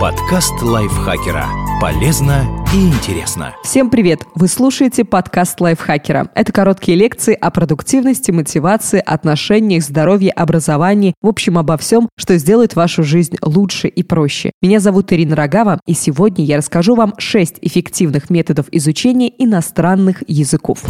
Подкаст лайфхакера. Полезно и интересно. Всем привет! Вы слушаете подкаст лайфхакера. Это короткие лекции о продуктивности, мотивации, отношениях, здоровье, образовании, в общем, обо всем, что сделает вашу жизнь лучше и проще. Меня зовут Ирина Рогава, и сегодня я расскажу вам 6 эффективных методов изучения иностранных языков.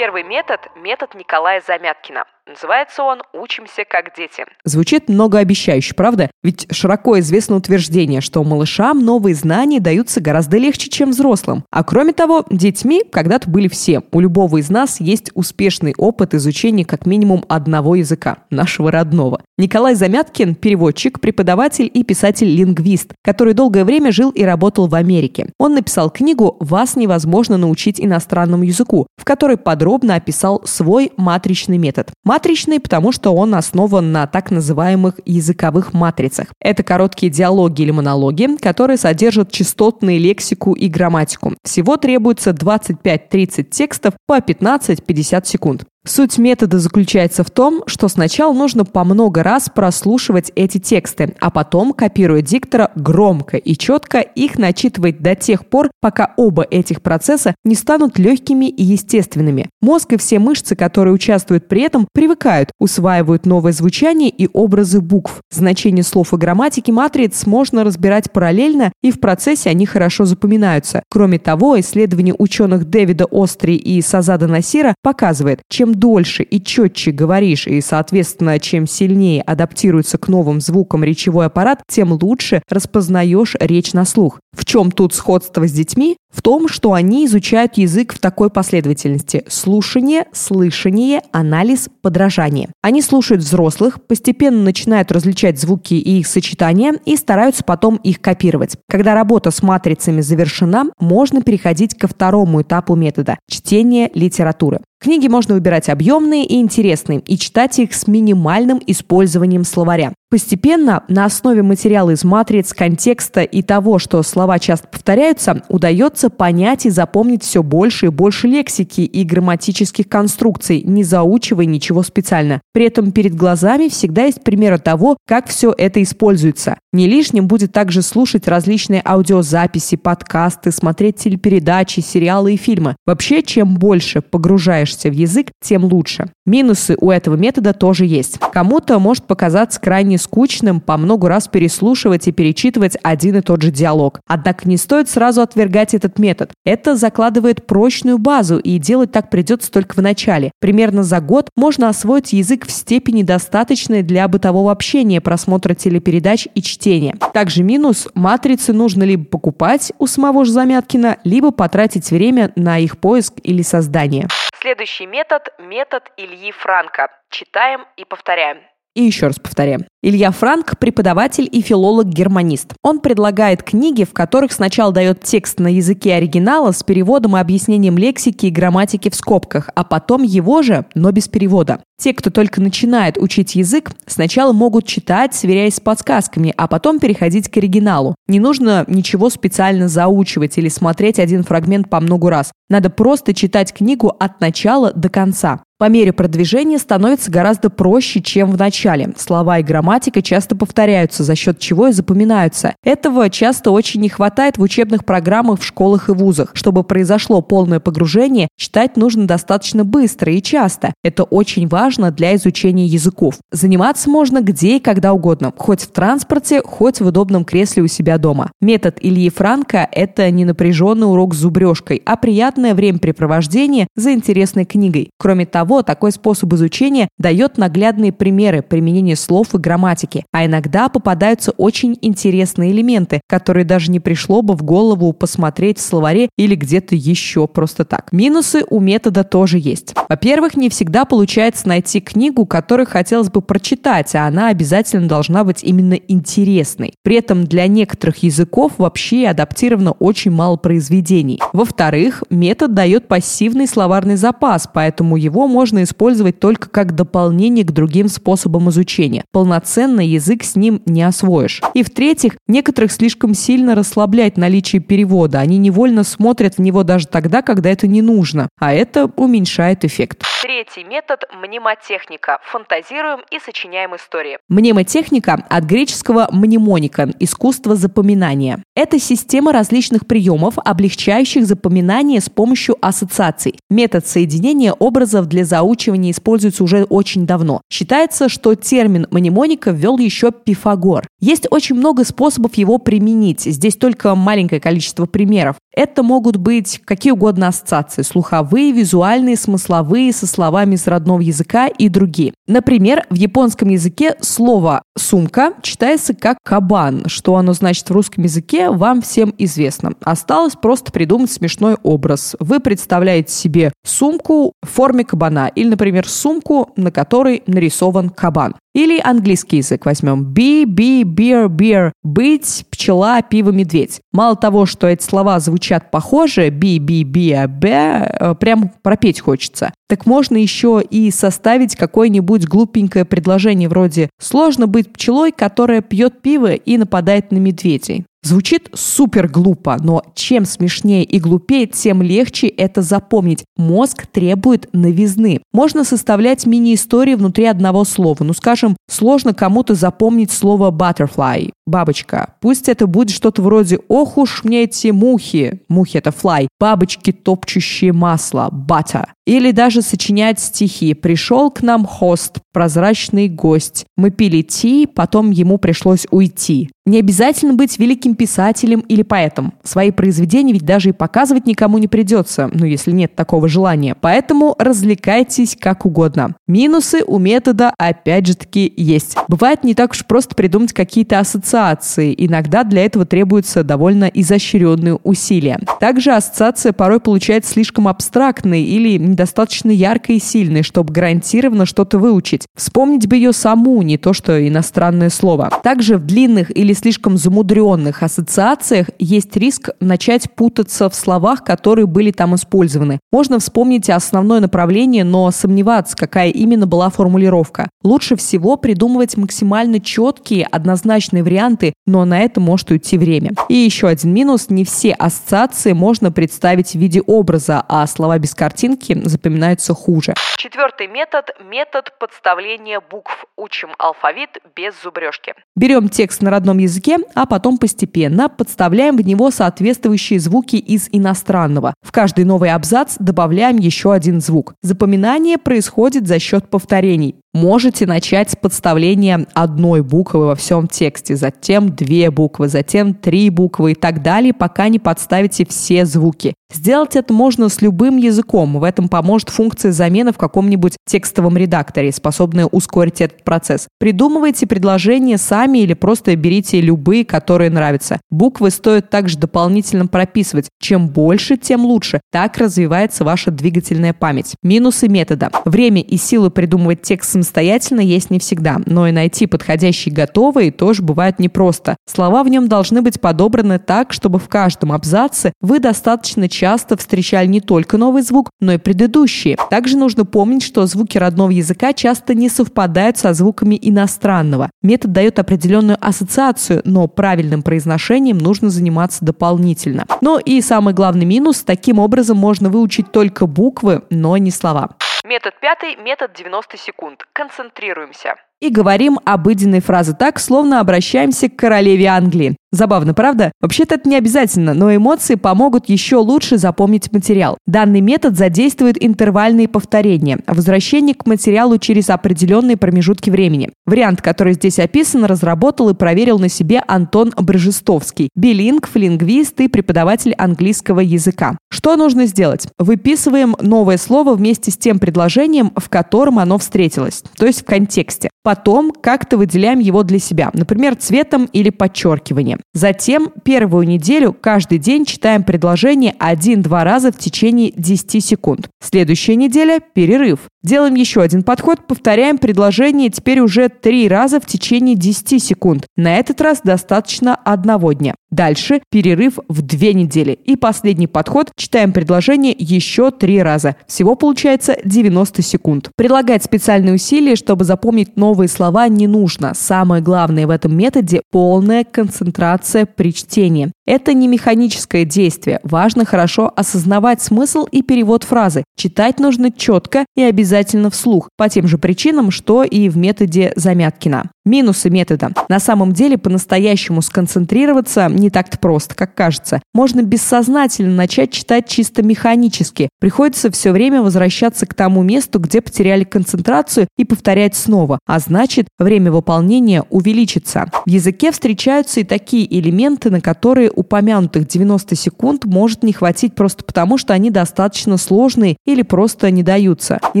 Первый метод – метод Николая Замяткина. Называется он «Учимся как дети». Звучит многообещающе, правда? Ведь широко известно утверждение, что малышам новые знания даются гораздо легче, чем взрослым. А кроме того, детьми когда-то были все. У любого из нас есть успешный опыт изучения как минимум одного языка, нашего родного. Николай Замяткин – переводчик, преподаватель и писатель-лингвист, который долгое время жил и работал в Америке. Он написал книгу «Вас невозможно научить иностранному языку», в которой подробно описал свой матричный метод. Матричный, потому что он основан на так называемых языковых матрицах. Это короткие диалоги или монологи, которые содержат частотную лексику и грамматику. Всего требуется 25-30 текстов по 15-50 секунд. Суть метода заключается в том, что сначала нужно по много раз прослушивать эти тексты, а потом, копируя диктора, громко и четко их начитывать до тех пор, пока оба этих процесса не станут легкими и естественными. Мозг и все мышцы, которые участвуют при этом, привыкают, усваивают новое звучание и образы букв. Значение слов и грамматики матриц можно разбирать параллельно, и в процессе они хорошо запоминаются. Кроме того, исследование ученых Дэвида Остри и Сазада Насира показывает, чем дольше и четче говоришь, и, соответственно, чем сильнее адаптируется к новым звукам речевой аппарат, тем лучше распознаешь речь на слух. В чем тут сходство с детьми? В том, что они изучают язык в такой последовательности – слушание, слышание, анализ, подражание. Они слушают взрослых, постепенно начинают различать звуки и их сочетания и стараются потом их копировать. Когда работа с матрицами завершена, можно переходить ко второму этапу метода – чтение литературы. Книги можно выбирать объемные и интересные и читать их с минимальным использованием словаря. Постепенно на основе материала из матриц, контекста и того, что слова часто повторяются, удается понять и запомнить все больше и больше лексики и грамматических конструкций, не заучивая ничего специально. При этом перед глазами всегда есть примеры того, как все это используется. Не лишним будет также слушать различные аудиозаписи, подкасты, смотреть телепередачи, сериалы и фильмы. Вообще, чем больше погружаешься в язык, тем лучше. Минусы у этого метода тоже есть. Кому-то может показаться крайне скучным по много раз переслушивать и перечитывать один и тот же диалог. Однако не стоит сразу отвергать этот метод. Это закладывает прочную базу, и делать так придется только в начале. Примерно за год можно освоить язык в степени достаточной для бытового общения, просмотра телепередач и чтения. Также минус – матрицы нужно либо покупать у самого же Замяткина, либо потратить время на их поиск или создание. Следующий метод – метод Ильи Франка. Читаем и повторяем. И еще раз повторяем. Илья Франк – преподаватель и филолог-германист. Он предлагает книги, в которых сначала дает текст на языке оригинала с переводом и объяснением лексики и грамматики в скобках, а потом его же, но без перевода. Те, кто только начинает учить язык, сначала могут читать, сверяясь с подсказками, а потом переходить к оригиналу. Не нужно ничего специально заучивать или смотреть один фрагмент по много раз. Надо просто читать книгу от начала до конца. По мере продвижения становится гораздо проще, чем в начале. Слова и грамматика часто повторяются, за счет чего и запоминаются. Этого часто очень не хватает в учебных программах в школах и вузах. Чтобы произошло полное погружение, читать нужно достаточно быстро и часто. Это очень важно для изучения языков. Заниматься можно где и когда угодно, хоть в транспорте, хоть в удобном кресле у себя дома. Метод Ильи Франка – это не напряженный урок с зубрежкой, а приятное времяпрепровождение за интересной книгой. Кроме того, такой способ изучения дает наглядные примеры применения слов и грамматики, а иногда попадаются очень интересные элементы, которые даже не пришло бы в голову посмотреть в словаре или где-то еще просто так. Минусы у метода тоже есть. Во-первых, не всегда получается найти книгу, которую хотелось бы прочитать, а она обязательно должна быть именно интересной. При этом для некоторых языков вообще адаптировано очень мало произведений. Во-вторых, метод дает пассивный словарный запас, поэтому его можно использовать только как дополнение к другим способам изучения. Полноценно полноценно язык с ним не освоишь. И в-третьих, некоторых слишком сильно расслабляет наличие перевода. Они невольно смотрят в него даже тогда, когда это не нужно, а это уменьшает эффект. Третий метод – мнемотехника. Фантазируем и сочиняем истории. Мнемотехника от греческого мнемоника – искусство запоминания. Это система различных приемов, облегчающих запоминание с помощью ассоциаций. Метод соединения образов для заучивания используется уже очень давно. Считается, что термин мнемоника ввел еще Пифагор. Есть очень много способов его применить. Здесь только маленькое количество примеров. Это могут быть какие угодно ассоциации – слуховые, визуальные, смысловые, со словами из родного языка и другие. Например, в японском языке слово «сумка» читается как «кабан». Что оно значит в русском языке, вам всем известно. Осталось просто придумать смешной образ. Вы представляете себе сумку в форме кабана или, например, сумку, на которой нарисован кабан. Или английский язык возьмем. Be, be, beer, beer. Быть, пчела, пиво, медведь. Мало того, что эти слова звучат похоже, be, be, be, be, прям пропеть хочется. Так можно еще и составить какое-нибудь глупенькое предложение вроде «Сложно быть пчелой, которая пьет пиво и нападает на медведей». Звучит супер глупо, но чем смешнее и глупее, тем легче это запомнить. Мозг требует новизны. Можно составлять мини-истории внутри одного слова. Ну, скажем, сложно кому-то запомнить слово butterfly – бабочка. Пусть это будет что-то вроде «Ох уж мне эти мухи» – мухи – это fly, бабочки, топчущие масло – butter. Или даже сочинять стихи «Пришел к нам хост, прозрачный гость. Мы пили ти, потом ему пришлось уйти». Не обязательно быть великим писателем или поэтом. Свои произведения ведь даже и показывать никому не придется, ну если нет такого желания. Поэтому развлекайтесь как угодно. Минусы у метода опять же таки есть. Бывает не так уж просто придумать какие-то ассоциации. Иногда для этого требуются довольно изощренные усилия. Также ассоциация порой получается слишком абстрактной или недостаточно яркой и сильной, чтобы гарантированно что-то выучить. Вспомнить бы ее саму, не то что иностранное слово. Также в длинных или слишком замудренных ассоциациях есть риск начать путаться в словах, которые были там использованы. Можно вспомнить основное направление, но сомневаться, какая именно была формулировка. Лучше всего придумывать максимально четкие, однозначные варианты, но на это может уйти время. И еще один минус – не все ассоциации можно представить в виде образа, а слова без картинки запоминаются хуже. Четвертый метод – метод подставления букв. Учим алфавит без зубрежки. Берем текст на родном языке, а потом постепенно подставляем в него соответствующие звуки из иностранного. В каждый новый абзац добавляем еще один звук. Запоминание происходит за счет повторений. Можете начать с подставления одной буквы во всем тексте, затем две буквы, затем три буквы и так далее, пока не подставите все звуки. Сделать это можно с любым языком. В этом поможет функция замены в каком-нибудь текстовом редакторе, способная ускорить этот процесс. Придумывайте предложения сами или просто берите любые, которые нравятся. Буквы стоит также дополнительно прописывать. Чем больше, тем лучше. Так развивается ваша двигательная память. Минусы метода. Время и силы придумывать текст самостоятельно есть не всегда, но и найти подходящий готовый тоже бывает непросто. Слова в нем должны быть подобраны так, чтобы в каждом абзаце вы достаточно часто встречали не только новый звук, но и предыдущие. Также нужно помнить, что звуки родного языка часто не совпадают со звуками иностранного. Метод дает определенную ассоциацию, но правильным произношением нужно заниматься дополнительно. Но и самый главный минус – таким образом можно выучить только буквы, но не слова. Метод пятый – метод 90 секунд. Концентрируемся. И говорим обыденные фразы так, словно обращаемся к королеве Англии. Забавно, правда? Вообще-то это не обязательно, но эмоции помогут еще лучше запомнить материал. Данный метод задействует интервальные повторения, возвращение к материалу через определенные промежутки времени. Вариант, который здесь описан, разработал и проверил на себе Антон Брожестовский, билингв, лингвист и преподаватель английского языка. Что нужно сделать? Выписываем новое слово вместе с тем предложением, в котором оно встретилось, то есть в контексте. Потом как-то выделяем его для себя, например, цветом или подчеркиванием. Затем первую неделю каждый день читаем предложение один-два раза в течение 10 секунд. Следующая неделя – перерыв. Делаем еще один подход, повторяем предложение теперь уже три раза в течение 10 секунд. На этот раз достаточно одного дня. Дальше перерыв в две недели. И последний подход. Читаем предложение еще три раза. Всего получается 90 секунд. Прилагать специальные усилия, чтобы запомнить новые слова, не нужно. Самое главное в этом методе – полная концентрация при чтении. Это не механическое действие. Важно хорошо осознавать смысл и перевод фразы. Читать нужно четко и обязательно вслух, по тем же причинам, что и в методе Замяткина. Минусы метода. На самом деле по-настоящему сконцентрироваться не так-то просто, как кажется. Можно бессознательно начать читать чисто механически. Приходится все время возвращаться к тому месту, где потеряли концентрацию и повторять снова. А значит, время выполнения увеличится. В языке встречаются и такие элементы, на которые упомянутых 90 секунд может не хватить просто потому, что они достаточно сложные или просто не даются. Не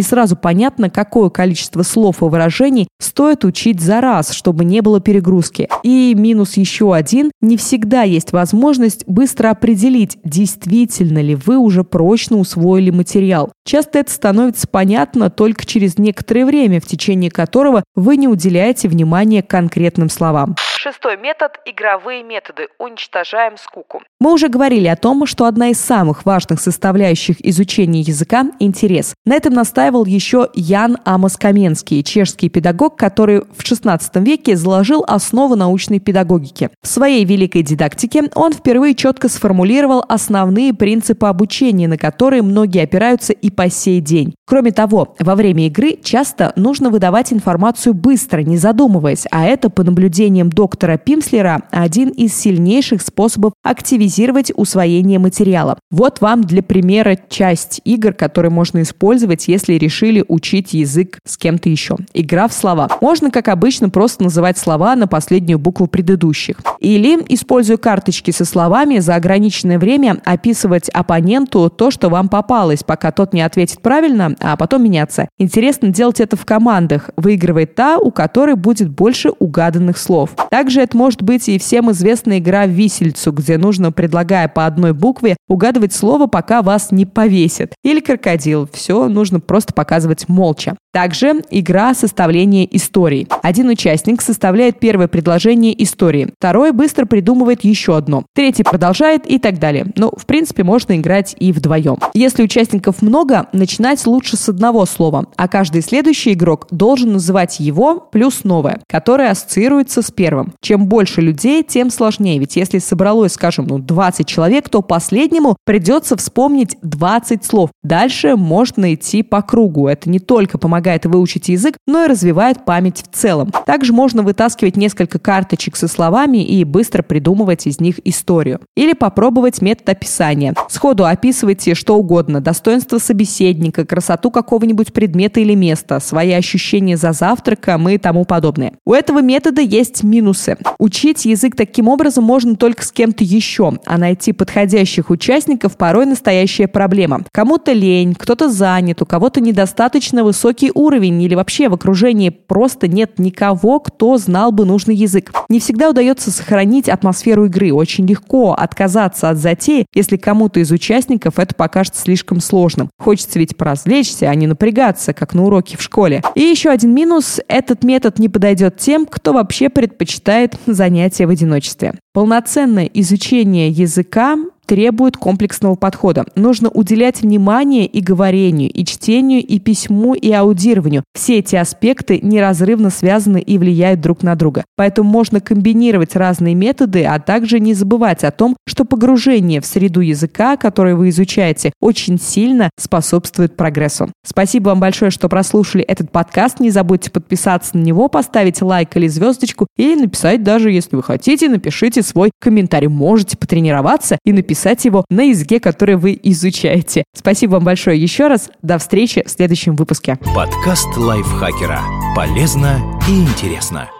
сразу понятно, какое количество слов и выражений стоит учить за раз, чтобы не было перегрузки. И минус еще один – не всегда есть возможность быстро определить, действительно ли вы уже прочно усвоили материал. Часто это становится понятно только через некоторое время, в течение которого вы не уделяете внимания конкретным словам. Шестой метод – игровые методы. Уничтожаем скуку. Мы уже говорили о том, что одна из самых важных составляющих изучения языка – интерес. На этом настаивал еще Ян Амос Каменский, чешский педагог, который в XVI веке заложил основу научной педагогики. В своей великой дидактике он впервые четко сформулировал основные принципы обучения, на которые многие опираются и по сей день. Кроме того, во время игры часто нужно выдавать информацию быстро, не задумываясь, а это, по наблюдениям доктора доктора Пимслера один из сильнейших способов активизировать усвоение материала. Вот вам для примера часть игр, которые можно использовать, если решили учить язык с кем-то еще. Игра в слова. Можно, как обычно, просто называть слова на последнюю букву предыдущих. Или, используя карточки со словами, за ограниченное время описывать оппоненту то, что вам попалось, пока тот не ответит правильно, а потом меняться. Интересно делать это в командах. Выигрывает та, у которой будет больше угаданных слов. Также это может быть и всем известная игра висельцу, где нужно, предлагая по одной букве, угадывать слово, пока вас не повесят. Или крокодил. Все нужно просто показывать молча. Также игра составления истории. Один участник составляет первое предложение истории, второй быстро придумывает еще одно, третий продолжает и так далее. Но, ну, в принципе, можно играть и вдвоем. Если участников много, начинать лучше с одного слова, а каждый следующий игрок должен называть его плюс новое, которое ассоциируется с первым. Чем больше людей, тем сложнее, ведь если собралось, скажем, ну, 20 человек, то последнему придется вспомнить 20 слов. Дальше можно идти по кругу. Это не только помогает помогает выучить язык, но и развивает память в целом. Также можно вытаскивать несколько карточек со словами и быстро придумывать из них историю. Или попробовать метод описания. Сходу описывайте что угодно. Достоинство собеседника, красоту какого-нибудь предмета или места, свои ощущения за завтраком и тому подобное. У этого метода есть минусы. Учить язык таким образом можно только с кем-то еще, а найти подходящих участников порой настоящая проблема. Кому-то лень, кто-то занят, у кого-то недостаточно высокий уровень или вообще в окружении просто нет никого, кто знал бы нужный язык. Не всегда удается сохранить атмосферу игры. Очень легко отказаться от затеи, если кому-то из участников это покажется слишком сложным. Хочется ведь поразвлечься, а не напрягаться, как на уроке в школе. И еще один минус – этот метод не подойдет тем, кто вообще предпочитает занятия в одиночестве. Полноценное изучение языка требует комплексного подхода. Нужно уделять внимание и говорению, и чтению, и письму, и аудированию. Все эти аспекты неразрывно связаны и влияют друг на друга. Поэтому можно комбинировать разные методы, а также не забывать о том, что погружение в среду языка, который вы изучаете, очень сильно способствует прогрессу. Спасибо вам большое, что прослушали этот подкаст. Не забудьте подписаться на него, поставить лайк или звездочку, или написать даже, если вы хотите, напишите свой комментарий. Можете потренироваться и написать писать его на языке, который вы изучаете. Спасибо вам большое еще раз. До встречи в следующем выпуске. Подкаст лайфхакера. Полезно и интересно.